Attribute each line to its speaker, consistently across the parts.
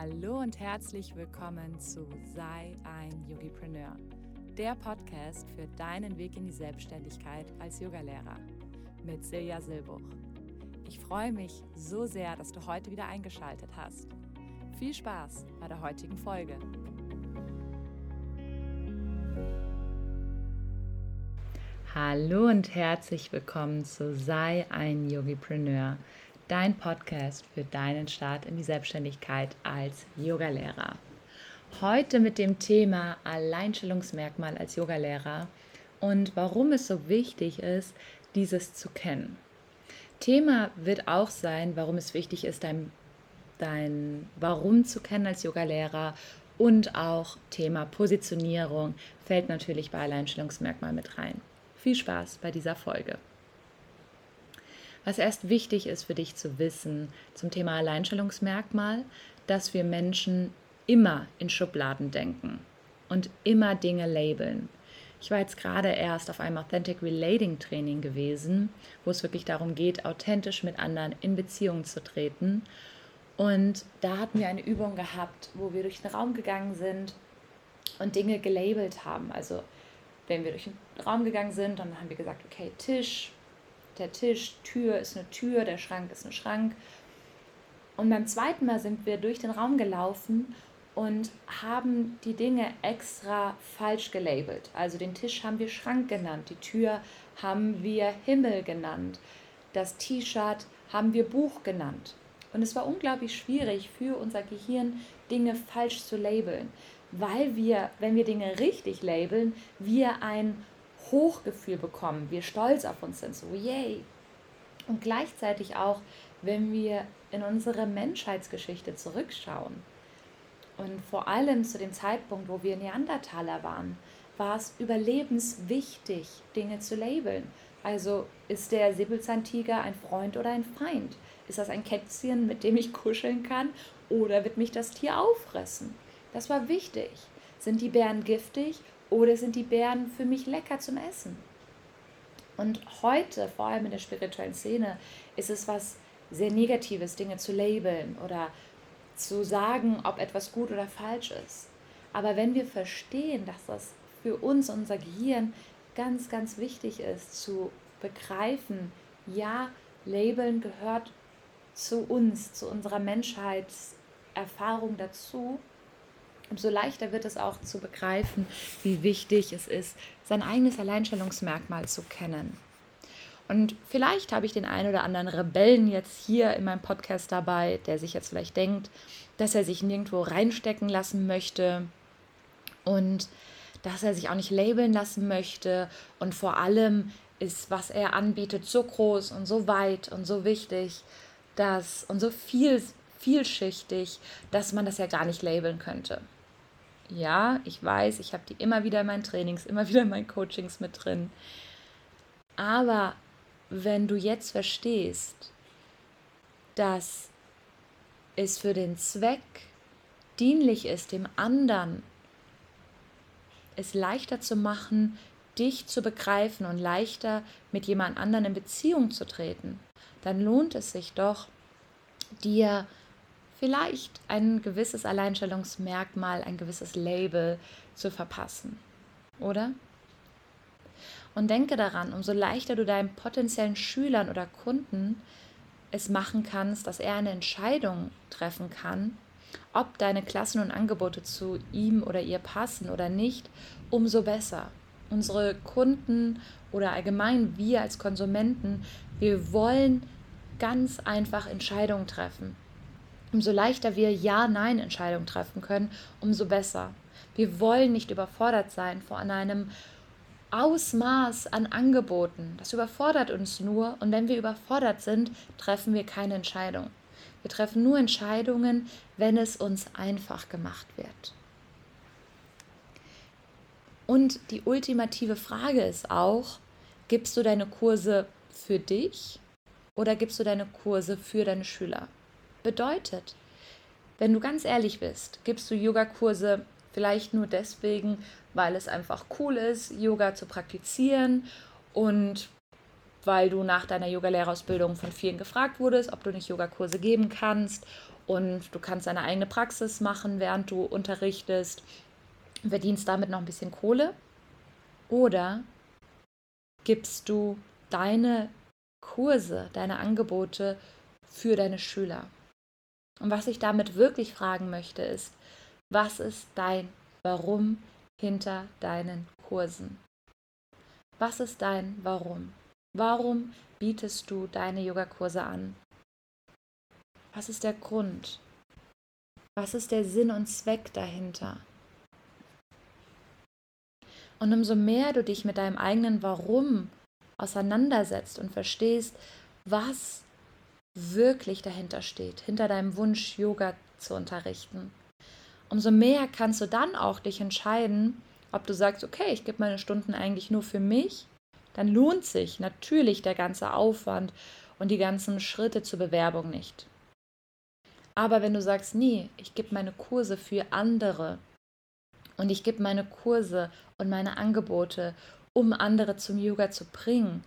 Speaker 1: Hallo und herzlich willkommen zu Sei ein Yogipreneur, der Podcast für deinen Weg in die Selbstständigkeit als Yogalehrer mit Silja Silbuch. Ich freue mich so sehr, dass du heute wieder eingeschaltet hast. Viel Spaß bei der heutigen Folge. Hallo und herzlich willkommen zu Sei ein Yogipreneur dein Podcast für deinen Start in die Selbstständigkeit als Yogalehrer. Heute mit dem Thema Alleinstellungsmerkmal als Yogalehrer und warum es so wichtig ist, dieses zu kennen. Thema wird auch sein, warum es wichtig ist, dein, dein Warum zu kennen als Yogalehrer und auch Thema Positionierung fällt natürlich bei Alleinstellungsmerkmal mit rein. Viel Spaß bei dieser Folge was erst wichtig ist für dich zu wissen zum Thema Alleinstellungsmerkmal, dass wir Menschen immer in Schubladen denken und immer Dinge labeln. Ich war jetzt gerade erst auf einem Authentic Relating Training gewesen, wo es wirklich darum geht, authentisch mit anderen in Beziehung zu treten. Und da hatten wir eine Übung gehabt, wo wir durch den Raum gegangen sind und Dinge gelabelt haben. Also wenn wir durch den Raum gegangen sind, dann haben wir gesagt, okay, Tisch, der Tisch, Tür ist eine Tür, der Schrank ist ein Schrank. Und beim zweiten Mal sind wir durch den Raum gelaufen und haben die Dinge extra falsch gelabelt. Also den Tisch haben wir Schrank genannt, die Tür haben wir Himmel genannt, das T-Shirt haben wir Buch genannt. Und es war unglaublich schwierig für unser Gehirn, Dinge falsch zu labeln, weil wir, wenn wir Dinge richtig labeln, wir ein Hochgefühl bekommen, wir stolz auf uns sind, so yay. Und gleichzeitig auch, wenn wir in unsere Menschheitsgeschichte zurückschauen und vor allem zu dem Zeitpunkt, wo wir Neandertaler waren, war es überlebenswichtig, Dinge zu labeln. Also ist der Säbelzahntiger ein Freund oder ein Feind? Ist das ein Kätzchen, mit dem ich kuscheln kann? Oder wird mich das Tier auffressen? Das war wichtig. Sind die Bären giftig oder sind die Beeren für mich lecker zum Essen? Und heute, vor allem in der spirituellen Szene, ist es was sehr Negatives, Dinge zu labeln oder zu sagen, ob etwas gut oder falsch ist. Aber wenn wir verstehen, dass das für uns, unser Gehirn, ganz, ganz wichtig ist, zu begreifen, ja, Labeln gehört zu uns, zu unserer Menschheitserfahrung dazu, umso leichter wird es auch zu begreifen, wie wichtig es ist, sein eigenes Alleinstellungsmerkmal zu kennen. Und vielleicht habe ich den einen oder anderen Rebellen jetzt hier in meinem Podcast dabei, der sich jetzt vielleicht denkt, dass er sich nirgendwo reinstecken lassen möchte und dass er sich auch nicht labeln lassen möchte und vor allem ist, was er anbietet, so groß und so weit und so wichtig dass, und so viel, vielschichtig, dass man das ja gar nicht labeln könnte. Ja, ich weiß, ich habe die immer wieder in meinen Trainings, immer wieder in meinen Coachings mit drin. Aber wenn du jetzt verstehst, dass es für den Zweck dienlich ist, dem anderen es leichter zu machen, dich zu begreifen und leichter mit jemand anderen in Beziehung zu treten, dann lohnt es sich doch, dir vielleicht ein gewisses Alleinstellungsmerkmal, ein gewisses Label zu verpassen. Oder? Und denke daran, umso leichter du deinen potenziellen Schülern oder Kunden es machen kannst, dass er eine Entscheidung treffen kann, ob deine Klassen und Angebote zu ihm oder ihr passen oder nicht, umso besser. Unsere Kunden oder allgemein wir als Konsumenten, wir wollen ganz einfach Entscheidungen treffen. Umso leichter wir Ja-Nein-Entscheidungen treffen können, umso besser. Wir wollen nicht überfordert sein vor einem Ausmaß an Angeboten. Das überfordert uns nur und wenn wir überfordert sind, treffen wir keine Entscheidung. Wir treffen nur Entscheidungen, wenn es uns einfach gemacht wird. Und die ultimative Frage ist auch, gibst du deine Kurse für dich oder gibst du deine Kurse für deine Schüler? Bedeutet. Wenn du ganz ehrlich bist, gibst du Yogakurse vielleicht nur deswegen, weil es einfach cool ist, Yoga zu praktizieren und weil du nach deiner Yogalehrerausbildung von vielen gefragt wurdest, ob du nicht Yogakurse geben kannst und du kannst deine eigene Praxis machen, während du unterrichtest, verdienst damit noch ein bisschen Kohle. Oder gibst du deine Kurse, deine Angebote für deine Schüler? Und was ich damit wirklich fragen möchte, ist, was ist dein Warum hinter deinen Kursen? Was ist dein Warum? Warum bietest du deine Yogakurse an? Was ist der Grund? Was ist der Sinn und Zweck dahinter? Und umso mehr du dich mit deinem eigenen Warum auseinandersetzt und verstehst, was wirklich dahinter steht, hinter deinem Wunsch, Yoga zu unterrichten, umso mehr kannst du dann auch dich entscheiden, ob du sagst, okay, ich gebe meine Stunden eigentlich nur für mich dann lohnt sich natürlich der ganze Aufwand und die ganzen Schritte zur Bewerbung nicht. Aber wenn du sagst, nee, ich gebe meine Kurse für andere und ich gebe meine Kurse und meine Angebote, um andere zum Yoga zu bringen,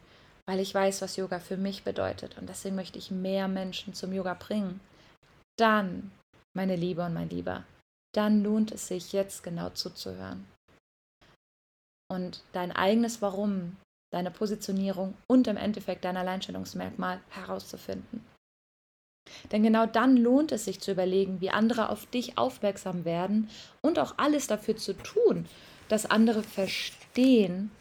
Speaker 1: weil ich weiß, was Yoga für mich bedeutet und deswegen möchte ich mehr Menschen zum Yoga bringen, dann, meine Liebe und mein Lieber, dann lohnt es sich jetzt genau zuzuhören. Und dein eigenes Warum deine Positionierung und im Endeffekt dein Alleinstellungsmerkmal herauszufinden. Denn genau dann lohnt es sich zu überlegen, wie andere auf dich aufmerksam werden und auch alles dafür zu tun, dass andere verstehen,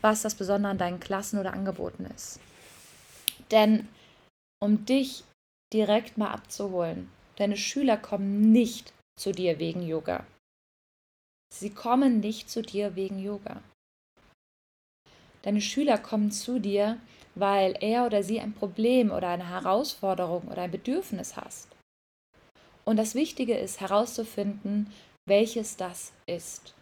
Speaker 1: was das Besondere an deinen Klassen oder Angeboten ist. Denn um dich direkt mal abzuholen, deine Schüler kommen nicht zu dir wegen Yoga. Sie kommen nicht zu dir wegen Yoga. Deine Schüler kommen zu dir, weil er oder sie ein Problem oder eine Herausforderung oder ein Bedürfnis hast. Und das Wichtige ist herauszufinden, welches das ist.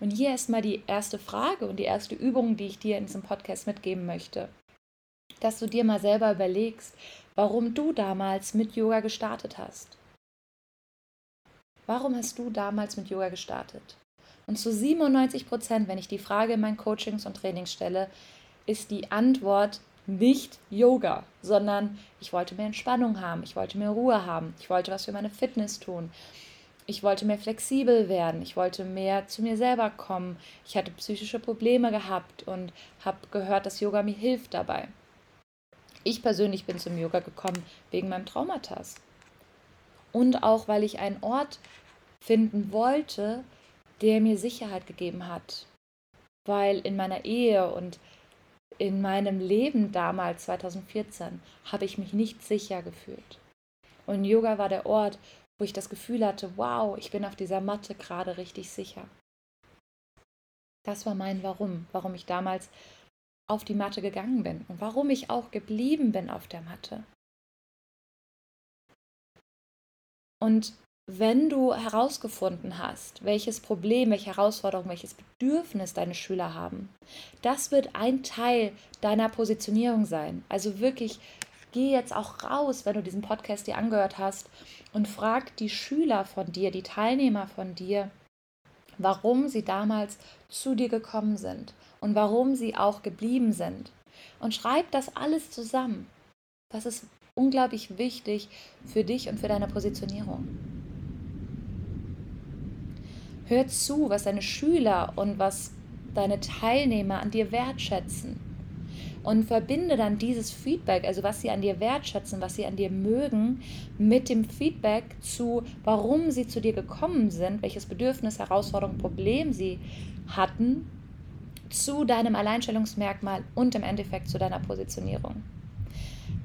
Speaker 1: Und hier erstmal die erste Frage und die erste Übung, die ich dir in diesem Podcast mitgeben möchte. Dass du dir mal selber überlegst, warum du damals mit Yoga gestartet hast. Warum hast du damals mit Yoga gestartet? Und zu 97 Prozent, wenn ich die Frage in meinen Coachings und Trainings stelle, ist die Antwort nicht Yoga, sondern ich wollte mehr Entspannung haben, ich wollte mehr Ruhe haben, ich wollte was für meine Fitness tun, ich wollte mehr flexibel werden, ich wollte mehr zu mir selber kommen, ich hatte psychische Probleme gehabt und habe gehört, dass Yoga mir hilft dabei. Ich persönlich bin zum Yoga gekommen wegen meinem Traumatas. Und auch, weil ich einen Ort finden wollte, der mir Sicherheit gegeben hat. Weil in meiner Ehe und in meinem Leben damals, 2014, habe ich mich nicht sicher gefühlt. Und Yoga war der Ort, wo ich das Gefühl hatte, wow, ich bin auf dieser Matte gerade richtig sicher. Das war mein Warum, warum ich damals auf die Matte gegangen bin und warum ich auch geblieben bin auf der Matte. Und wenn du herausgefunden hast, welches Problem, welche Herausforderung, welches Bedürfnis deine Schüler haben, das wird ein Teil deiner Positionierung sein. Also wirklich, geh jetzt auch raus, wenn du diesen Podcast dir angehört hast und frag die Schüler von dir, die Teilnehmer von dir, warum sie damals zu dir gekommen sind und warum sie auch geblieben sind. Und schreib das alles zusammen. Das ist unglaublich wichtig für dich und für deine Positionierung. Hör zu, was deine Schüler und was deine Teilnehmer an dir wertschätzen. Und verbinde dann dieses Feedback, also was sie an dir wertschätzen, was sie an dir mögen, mit dem Feedback zu, warum sie zu dir gekommen sind, welches Bedürfnis, Herausforderung, Problem sie hatten, zu deinem Alleinstellungsmerkmal und im Endeffekt zu deiner Positionierung.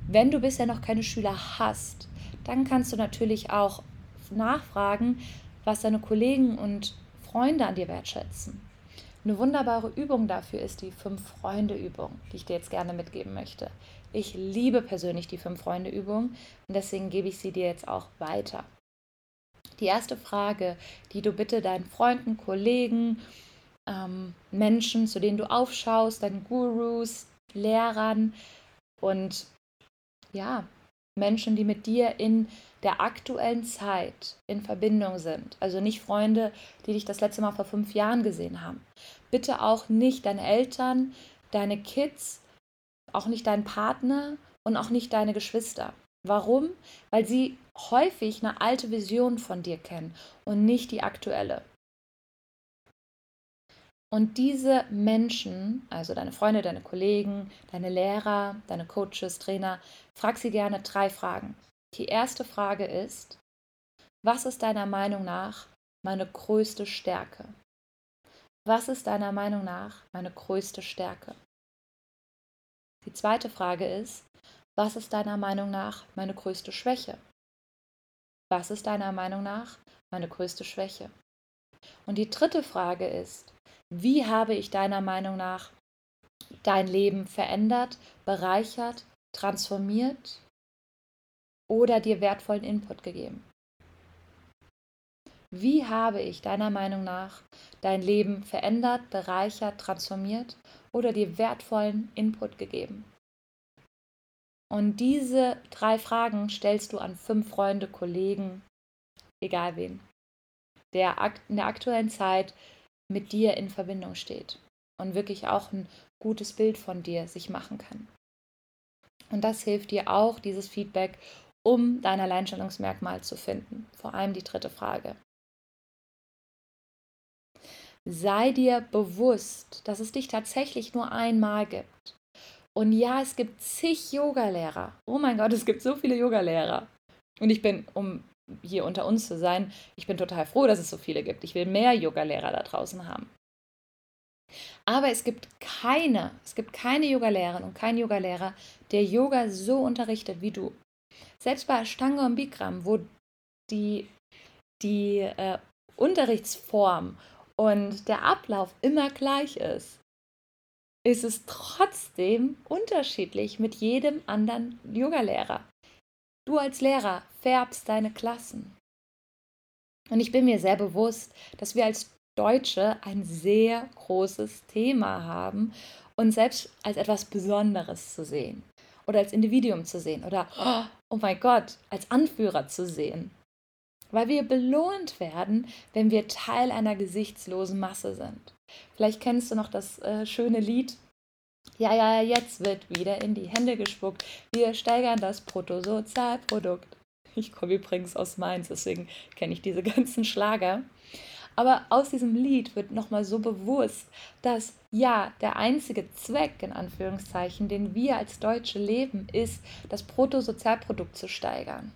Speaker 1: Wenn du bisher noch keine Schüler hast, dann kannst du natürlich auch nachfragen, was deine Kollegen und Freunde an dir wertschätzen. Eine wunderbare Übung dafür ist die Fünf-Freunde-Übung, die ich dir jetzt gerne mitgeben möchte. Ich liebe persönlich die Fünf-Freunde-Übung und deswegen gebe ich sie dir jetzt auch weiter. Die erste Frage, die du bitte deinen Freunden, Kollegen, ähm, Menschen, zu denen du aufschaust, deinen Gurus, Lehrern und ja, Menschen, die mit dir in der aktuellen Zeit in Verbindung sind. Also nicht Freunde, die dich das letzte Mal vor fünf Jahren gesehen haben. Bitte auch nicht deine Eltern, deine Kids, auch nicht dein Partner und auch nicht deine Geschwister. Warum? Weil sie häufig eine alte Vision von dir kennen und nicht die aktuelle. Und diese Menschen, also deine Freunde, deine Kollegen, deine Lehrer, deine Coaches, Trainer, frag sie gerne drei Fragen. Die erste Frage ist, was ist deiner Meinung nach meine größte Stärke? Was ist deiner Meinung nach meine größte Stärke? Die zweite Frage ist, was ist deiner Meinung nach meine größte Schwäche? Was ist deiner Meinung nach meine größte Schwäche? Und die dritte Frage ist, wie habe ich deiner Meinung nach dein Leben verändert, bereichert, transformiert oder dir wertvollen Input gegeben? Wie habe ich deiner Meinung nach dein Leben verändert, bereichert, transformiert oder dir wertvollen Input gegeben? Und diese drei Fragen stellst du an fünf Freunde, Kollegen, egal wen, der in der aktuellen Zeit mit dir in Verbindung steht und wirklich auch ein gutes Bild von dir sich machen kann. Und das hilft dir auch, dieses Feedback, um dein Alleinstellungsmerkmal zu finden. Vor allem die dritte Frage. Sei dir bewusst, dass es dich tatsächlich nur einmal gibt. Und ja, es gibt zig Yogalehrer. Oh mein Gott, es gibt so viele Yogalehrer. Und ich bin, um hier unter uns zu sein, ich bin total froh, dass es so viele gibt. Ich will mehr Yogalehrer da draußen haben. Aber es gibt keine, es gibt keine Yogalehrerin und keinen Yogalehrer, der Yoga so unterrichtet wie du. Selbst bei Ashtanga und Bikram, wo die, die äh, Unterrichtsform und der Ablauf immer gleich ist, ist es trotzdem unterschiedlich mit jedem anderen Yogalehrer. Du als Lehrer färbst deine Klassen. Und ich bin mir sehr bewusst, dass wir als Deutsche ein sehr großes Thema haben, uns selbst als etwas Besonderes zu sehen oder als Individuum zu sehen oder, oh mein Gott, als Anführer zu sehen weil wir belohnt werden, wenn wir Teil einer gesichtslosen Masse sind. Vielleicht kennst du noch das äh, schöne Lied. Ja, ja, jetzt wird wieder in die Hände gespuckt. Wir steigern das Bruttosozialprodukt. Ich komme übrigens aus Mainz, deswegen kenne ich diese ganzen Schlager. Aber aus diesem Lied wird nochmal so bewusst, dass ja, der einzige Zweck, in Anführungszeichen, den wir als Deutsche leben, ist, das Bruttosozialprodukt zu steigern.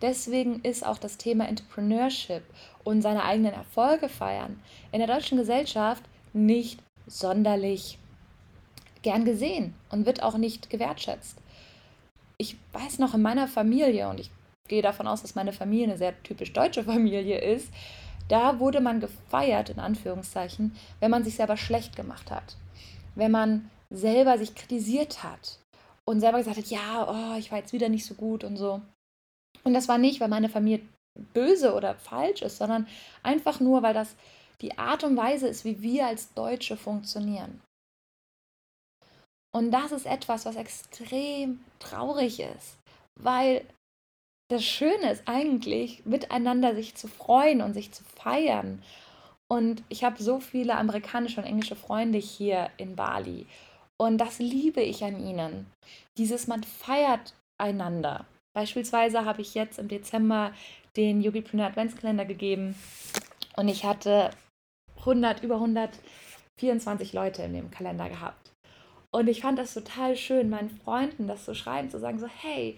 Speaker 1: Deswegen ist auch das Thema Entrepreneurship und seine eigenen Erfolge feiern in der deutschen Gesellschaft nicht sonderlich gern gesehen und wird auch nicht gewertschätzt. Ich weiß noch in meiner Familie, und ich gehe davon aus, dass meine Familie eine sehr typisch deutsche Familie ist, da wurde man gefeiert, in Anführungszeichen, wenn man sich selber schlecht gemacht hat. Wenn man selber sich kritisiert hat und selber gesagt hat, ja, oh, ich war jetzt wieder nicht so gut und so. Und das war nicht, weil meine Familie böse oder falsch ist, sondern einfach nur, weil das die Art und Weise ist, wie wir als Deutsche funktionieren. Und das ist etwas, was extrem traurig ist, weil das Schöne ist eigentlich, miteinander sich zu freuen und sich zu feiern. Und ich habe so viele amerikanische und englische Freunde hier in Bali. Und das liebe ich an ihnen. Dieses, man feiert einander. Beispielsweise habe ich jetzt im Dezember den Yogipreneur Adventskalender gegeben und ich hatte 100, über 124 Leute in dem Kalender gehabt. Und ich fand das total schön, meinen Freunden das zu schreiben, zu sagen so, hey,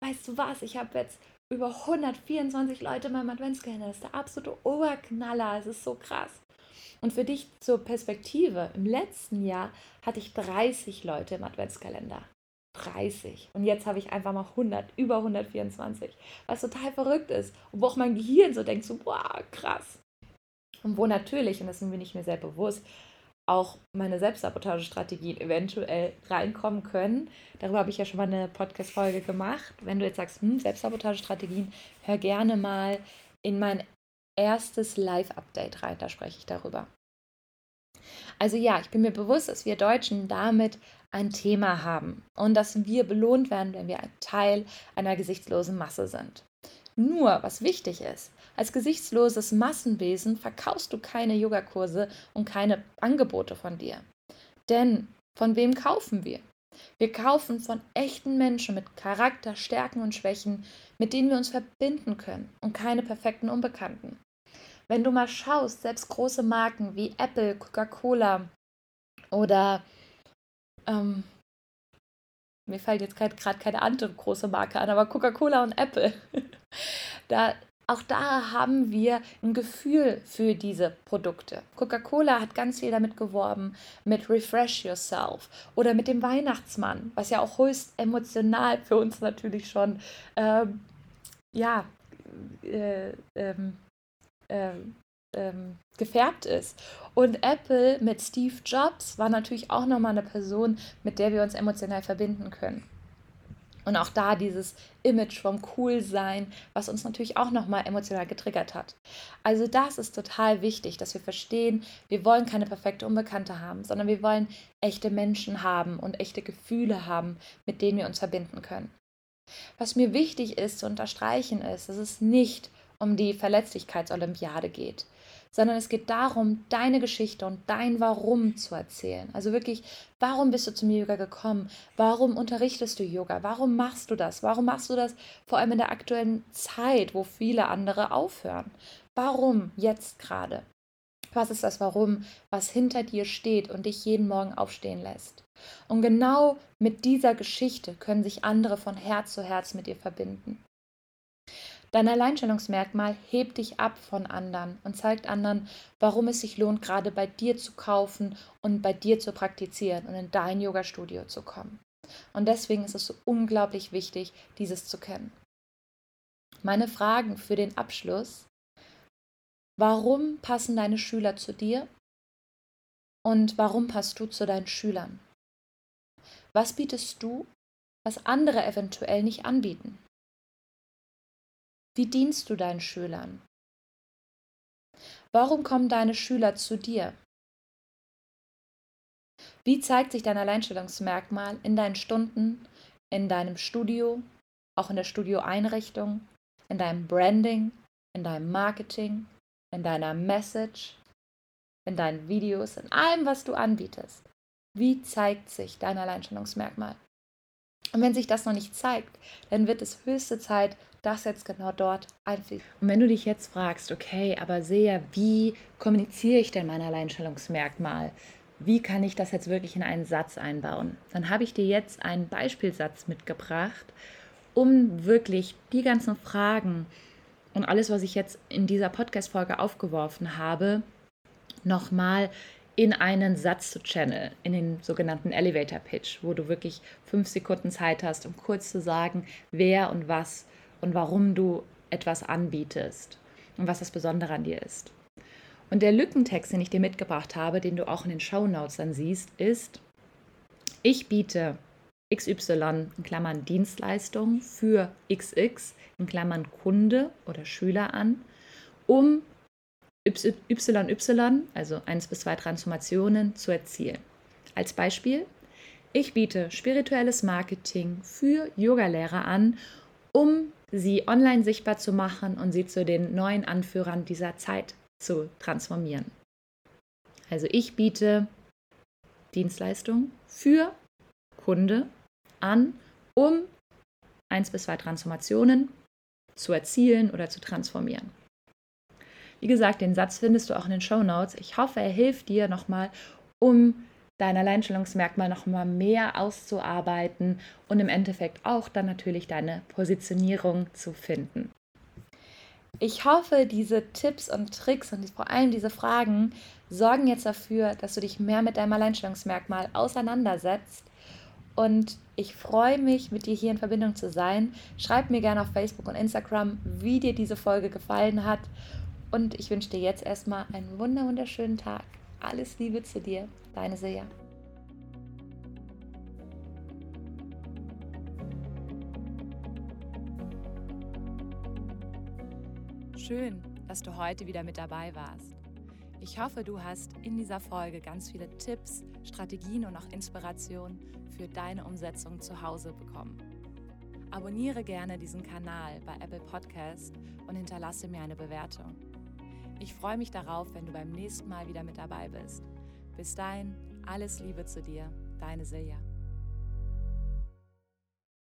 Speaker 1: weißt du was, ich habe jetzt über 124 Leute in meinem Adventskalender. Das ist der absolute Oberknaller. Es ist so krass. Und für dich zur Perspektive, im letzten Jahr hatte ich 30 Leute im Adventskalender. 30. Und jetzt habe ich einfach mal 100, über 124. Was total verrückt ist. Und wo auch mein Gehirn so denkt, so, boah, krass. Und wo natürlich, und das wir nicht mehr sehr bewusst, auch meine Selbstsabotagestrategien eventuell reinkommen können. Darüber habe ich ja schon mal eine Podcast-Folge gemacht. Wenn du jetzt sagst, hm, Selbstsabotagestrategien, hör gerne mal in mein erstes Live-Update rein. Da spreche ich darüber. Also ja, ich bin mir bewusst, dass wir Deutschen damit ein Thema haben und dass wir belohnt werden, wenn wir ein Teil einer gesichtslosen Masse sind. Nur, was wichtig ist, als gesichtsloses Massenwesen verkaufst du keine Yogakurse und keine Angebote von dir. Denn von wem kaufen wir? Wir kaufen von echten Menschen mit Charakter, Stärken und Schwächen, mit denen wir uns verbinden können und keine perfekten Unbekannten. Wenn du mal schaust, selbst große Marken wie Apple, Coca-Cola oder ähm, mir fällt jetzt gerade keine andere große Marke an, aber Coca-Cola und Apple, da auch da haben wir ein Gefühl für diese Produkte. Coca-Cola hat ganz viel damit geworben, mit Refresh Yourself oder mit dem Weihnachtsmann, was ja auch höchst emotional für uns natürlich schon, ähm, ja, äh, ähm, ähm, ähm, gefärbt ist. Und Apple mit Steve Jobs war natürlich auch nochmal eine Person, mit der wir uns emotional verbinden können. Und auch da dieses Image vom Coolsein, was uns natürlich auch nochmal emotional getriggert hat. Also das ist total wichtig, dass wir verstehen, wir wollen keine perfekte Unbekannte haben, sondern wir wollen echte Menschen haben und echte Gefühle haben, mit denen wir uns verbinden können. Was mir wichtig ist zu unterstreichen ist, dass es nicht um die Verletzlichkeitsolympiade geht sondern es geht darum, deine Geschichte und dein Warum zu erzählen. Also wirklich, warum bist du zum Yoga gekommen? Warum unterrichtest du Yoga? Warum machst du das? Warum machst du das vor allem in der aktuellen Zeit, wo viele andere aufhören? Warum jetzt gerade? Was ist das Warum, was hinter dir steht und dich jeden Morgen aufstehen lässt? Und genau mit dieser Geschichte können sich andere von Herz zu Herz mit dir verbinden. Dein Alleinstellungsmerkmal hebt dich ab von anderen und zeigt anderen, warum es sich lohnt, gerade bei dir zu kaufen und bei dir zu praktizieren und in dein Yoga-Studio zu kommen. Und deswegen ist es so unglaublich wichtig, dieses zu kennen. Meine Fragen für den Abschluss. Warum passen deine Schüler zu dir? Und warum passt du zu deinen Schülern? Was bietest du, was andere eventuell nicht anbieten? Wie dienst du deinen Schülern? Warum kommen deine Schüler zu dir? Wie zeigt sich dein Alleinstellungsmerkmal in deinen Stunden, in deinem Studio, auch in der Studioeinrichtung, in deinem Branding, in deinem Marketing, in deiner Message, in deinen Videos, in allem, was du anbietest? Wie zeigt sich dein Alleinstellungsmerkmal? Und wenn sich das noch nicht zeigt, dann wird es höchste Zeit, das jetzt genau dort einfließt. Und wenn du dich jetzt fragst, okay, aber sehr, wie kommuniziere ich denn mein Alleinstellungsmerkmal? Wie kann ich das jetzt wirklich in einen Satz einbauen? Dann habe ich dir jetzt einen Beispielsatz mitgebracht, um wirklich die ganzen Fragen und alles, was ich jetzt in dieser Podcast-Folge aufgeworfen habe, nochmal in einen Satz zu channeln, in den sogenannten Elevator Pitch, wo du wirklich fünf Sekunden Zeit hast, um kurz zu sagen, wer und was und warum du etwas anbietest und was das Besondere an dir ist. Und der Lückentext, den ich dir mitgebracht habe, den du auch in den Show Notes dann siehst, ist, ich biete XY in Klammern Dienstleistung für XX in Klammern Kunde oder Schüler an, um YY, also 1 bis 2 Transformationen, zu erzielen. Als Beispiel, ich biete spirituelles Marketing für Yogalehrer an, um sie online sichtbar zu machen und sie zu den neuen Anführern dieser Zeit zu transformieren. Also ich biete Dienstleistungen für Kunde an, um eins bis zwei Transformationen zu erzielen oder zu transformieren. Wie gesagt, den Satz findest du auch in den Show Notes. Ich hoffe, er hilft dir nochmal, um dein Alleinstellungsmerkmal noch mal mehr auszuarbeiten und im Endeffekt auch dann natürlich deine Positionierung zu finden. Ich hoffe, diese Tipps und Tricks und vor allem diese Fragen sorgen jetzt dafür, dass du dich mehr mit deinem Alleinstellungsmerkmal auseinandersetzt. Und ich freue mich, mit dir hier in Verbindung zu sein. Schreib mir gerne auf Facebook und Instagram, wie dir diese Folge gefallen hat. Und ich wünsche dir jetzt erstmal einen wunderschönen Tag. Alles Liebe zu dir, deine Silja. Schön, dass du heute wieder mit dabei warst. Ich hoffe, du hast in dieser Folge ganz viele Tipps, Strategien und auch Inspiration für deine Umsetzung zu Hause bekommen. Abonniere gerne diesen Kanal bei Apple Podcast und hinterlasse mir eine Bewertung. Ich freue mich darauf, wenn du beim nächsten Mal wieder mit dabei bist. Bis dahin, alles Liebe zu dir, deine Silja.